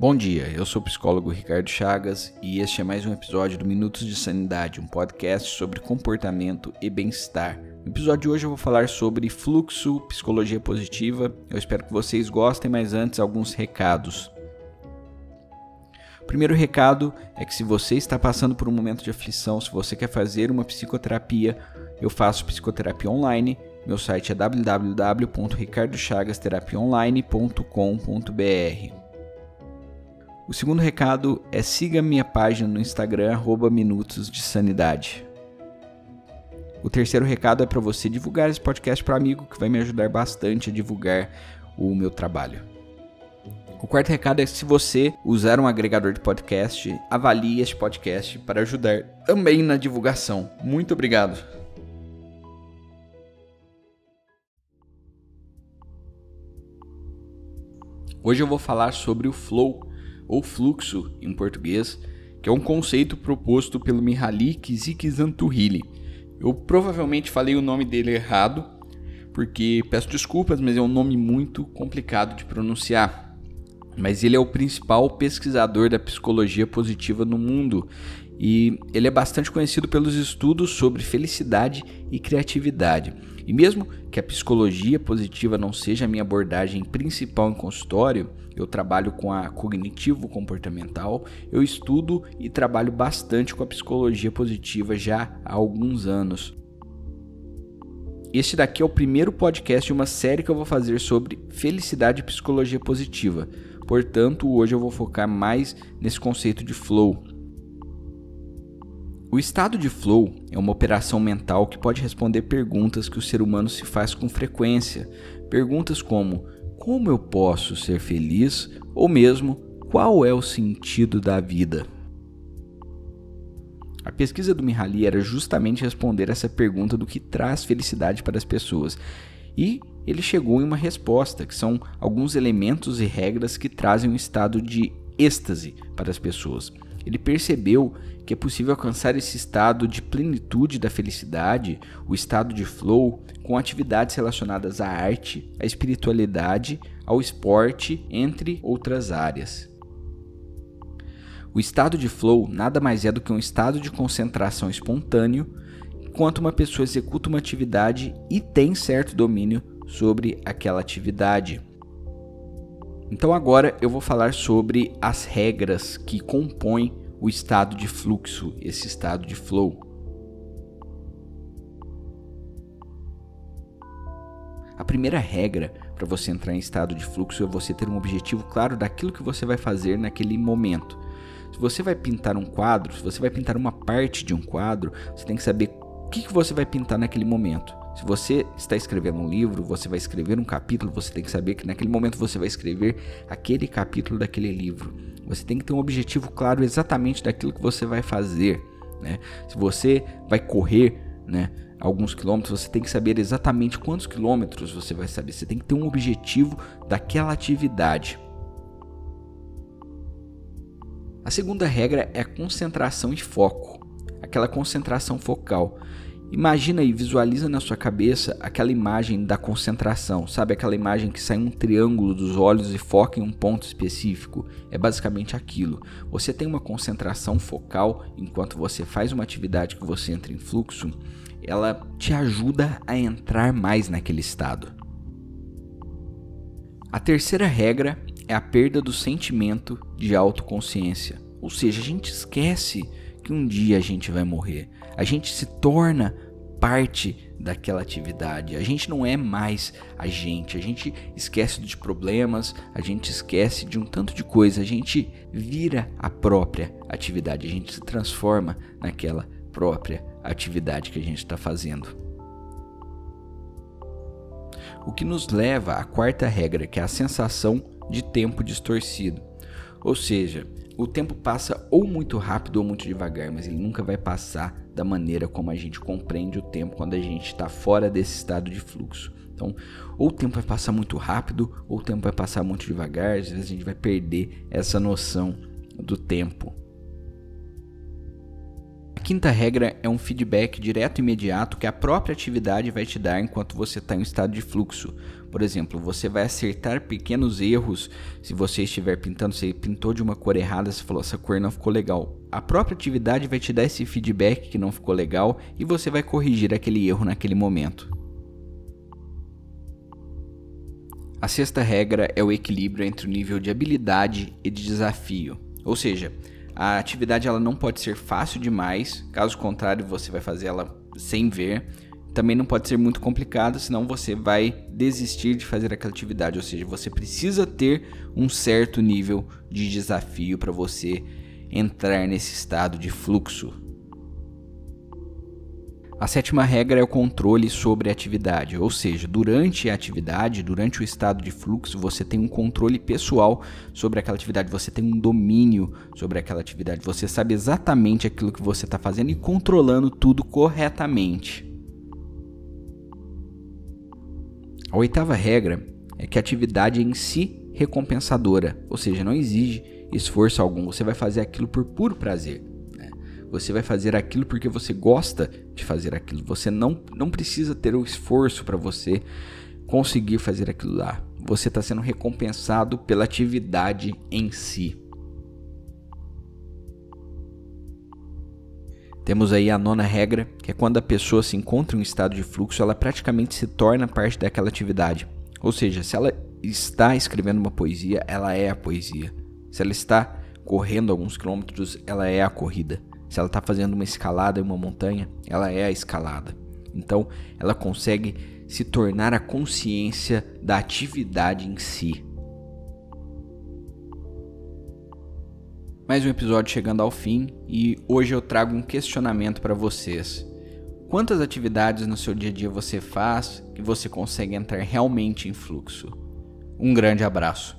Bom dia, eu sou o psicólogo Ricardo Chagas e este é mais um episódio do Minutos de Sanidade, um podcast sobre comportamento e bem-estar. No episódio de hoje eu vou falar sobre fluxo, psicologia positiva. Eu espero que vocês gostem, mas antes alguns recados. O primeiro recado é que se você está passando por um momento de aflição, se você quer fazer uma psicoterapia, eu faço psicoterapia online. Meu site é www.ricardochagasterapiaonline.com.br. O segundo recado é siga minha página no Instagram, arroba Minutos de Sanidade. O terceiro recado é para você divulgar esse podcast para amigo, que vai me ajudar bastante a divulgar o meu trabalho. O quarto recado é que se você usar um agregador de podcast, avalie este podcast para ajudar também na divulgação. Muito obrigado. Hoje eu vou falar sobre o flow ou fluxo em português, que é um conceito proposto pelo Mihaly Csikszentmihalyi. Eu provavelmente falei o nome dele errado, porque peço desculpas, mas é um nome muito complicado de pronunciar. Mas ele é o principal pesquisador da psicologia positiva no mundo e ele é bastante conhecido pelos estudos sobre felicidade e criatividade. E mesmo que a psicologia positiva não seja a minha abordagem principal em consultório, eu trabalho com a cognitivo comportamental, eu estudo e trabalho bastante com a psicologia positiva já há alguns anos. Este daqui é o primeiro podcast de uma série que eu vou fazer sobre felicidade e psicologia positiva. Portanto, hoje eu vou focar mais nesse conceito de flow. O estado de flow é uma operação mental que pode responder perguntas que o ser humano se faz com frequência. Perguntas como: como eu posso ser feliz? Ou mesmo, qual é o sentido da vida? A pesquisa do Mihaly era justamente responder essa pergunta do que traz felicidade para as pessoas. E ele chegou em uma resposta, que são alguns elementos e regras que trazem um estado de êxtase para as pessoas. Ele percebeu que é possível alcançar esse estado de plenitude da felicidade, o estado de flow, com atividades relacionadas à arte, à espiritualidade, ao esporte, entre outras áreas. O estado de flow nada mais é do que um estado de concentração espontâneo enquanto uma pessoa executa uma atividade e tem certo domínio sobre aquela atividade. Então agora eu vou falar sobre as regras que compõem o estado de fluxo, esse estado de flow. A primeira regra para você entrar em estado de fluxo é você ter um objetivo claro daquilo que você vai fazer naquele momento. Se você vai pintar um quadro, se você vai pintar uma parte de um quadro, você tem que saber o que, você vai pintar naquele momento. Se você está escrevendo um livro, você vai escrever um capítulo, você tem que saber que naquele momento você vai escrever aquele capítulo daquele livro. Você tem que ter um objetivo claro exatamente daquilo que você vai fazer. Né? Se você vai correr né, alguns quilômetros, você tem que saber exatamente quantos quilômetros você vai saber. Você tem que ter um objetivo daquela atividade. A segunda regra é concentração e foco, aquela concentração focal. Imagina e visualiza na sua cabeça aquela imagem da concentração, sabe aquela imagem que sai um triângulo dos olhos e foca em um ponto específico? É basicamente aquilo. Você tem uma concentração focal enquanto você faz uma atividade que você entra em fluxo, ela te ajuda a entrar mais naquele estado. A terceira regra é a perda do sentimento de autoconsciência, ou seja, a gente esquece que um dia a gente vai morrer. A gente se torna parte daquela atividade. A gente não é mais a gente. A gente esquece de problemas, a gente esquece de um tanto de coisa. A gente vira a própria atividade. A gente se transforma naquela própria atividade que a gente está fazendo. O que nos leva à quarta regra, que é a sensação de tempo distorcido. Ou seja, o tempo passa ou muito rápido ou muito devagar, mas ele nunca vai passar da maneira como a gente compreende o tempo quando a gente está fora desse estado de fluxo. Então, ou o tempo vai passar muito rápido, ou o tempo vai passar muito devagar, às vezes a gente vai perder essa noção do tempo. Quinta regra é um feedback direto e imediato que a própria atividade vai te dar enquanto você está em um estado de fluxo. Por exemplo, você vai acertar pequenos erros se você estiver pintando, você pintou de uma cor errada, você falou essa cor não ficou legal. A própria atividade vai te dar esse feedback que não ficou legal e você vai corrigir aquele erro naquele momento. A sexta regra é o equilíbrio entre o nível de habilidade e de desafio. Ou seja, a atividade ela não pode ser fácil demais, caso contrário você vai fazer ela sem ver. Também não pode ser muito complicada, senão você vai desistir de fazer aquela atividade. Ou seja, você precisa ter um certo nível de desafio para você entrar nesse estado de fluxo. A sétima regra é o controle sobre a atividade, ou seja, durante a atividade, durante o estado de fluxo, você tem um controle pessoal sobre aquela atividade, você tem um domínio sobre aquela atividade, você sabe exatamente aquilo que você está fazendo e controlando tudo corretamente. A oitava regra é que a atividade é em si recompensadora, ou seja, não exige esforço algum, você vai fazer aquilo por puro prazer. Você vai fazer aquilo porque você gosta de fazer aquilo. Você não, não precisa ter o esforço para você conseguir fazer aquilo lá. Você está sendo recompensado pela atividade em si. Temos aí a nona regra, que é quando a pessoa se encontra em um estado de fluxo, ela praticamente se torna parte daquela atividade. Ou seja, se ela está escrevendo uma poesia, ela é a poesia. Se ela está correndo alguns quilômetros, ela é a corrida. Se ela está fazendo uma escalada em uma montanha, ela é a escalada. Então, ela consegue se tornar a consciência da atividade em si. Mais um episódio chegando ao fim e hoje eu trago um questionamento para vocês. Quantas atividades no seu dia a dia você faz que você consegue entrar realmente em fluxo? Um grande abraço.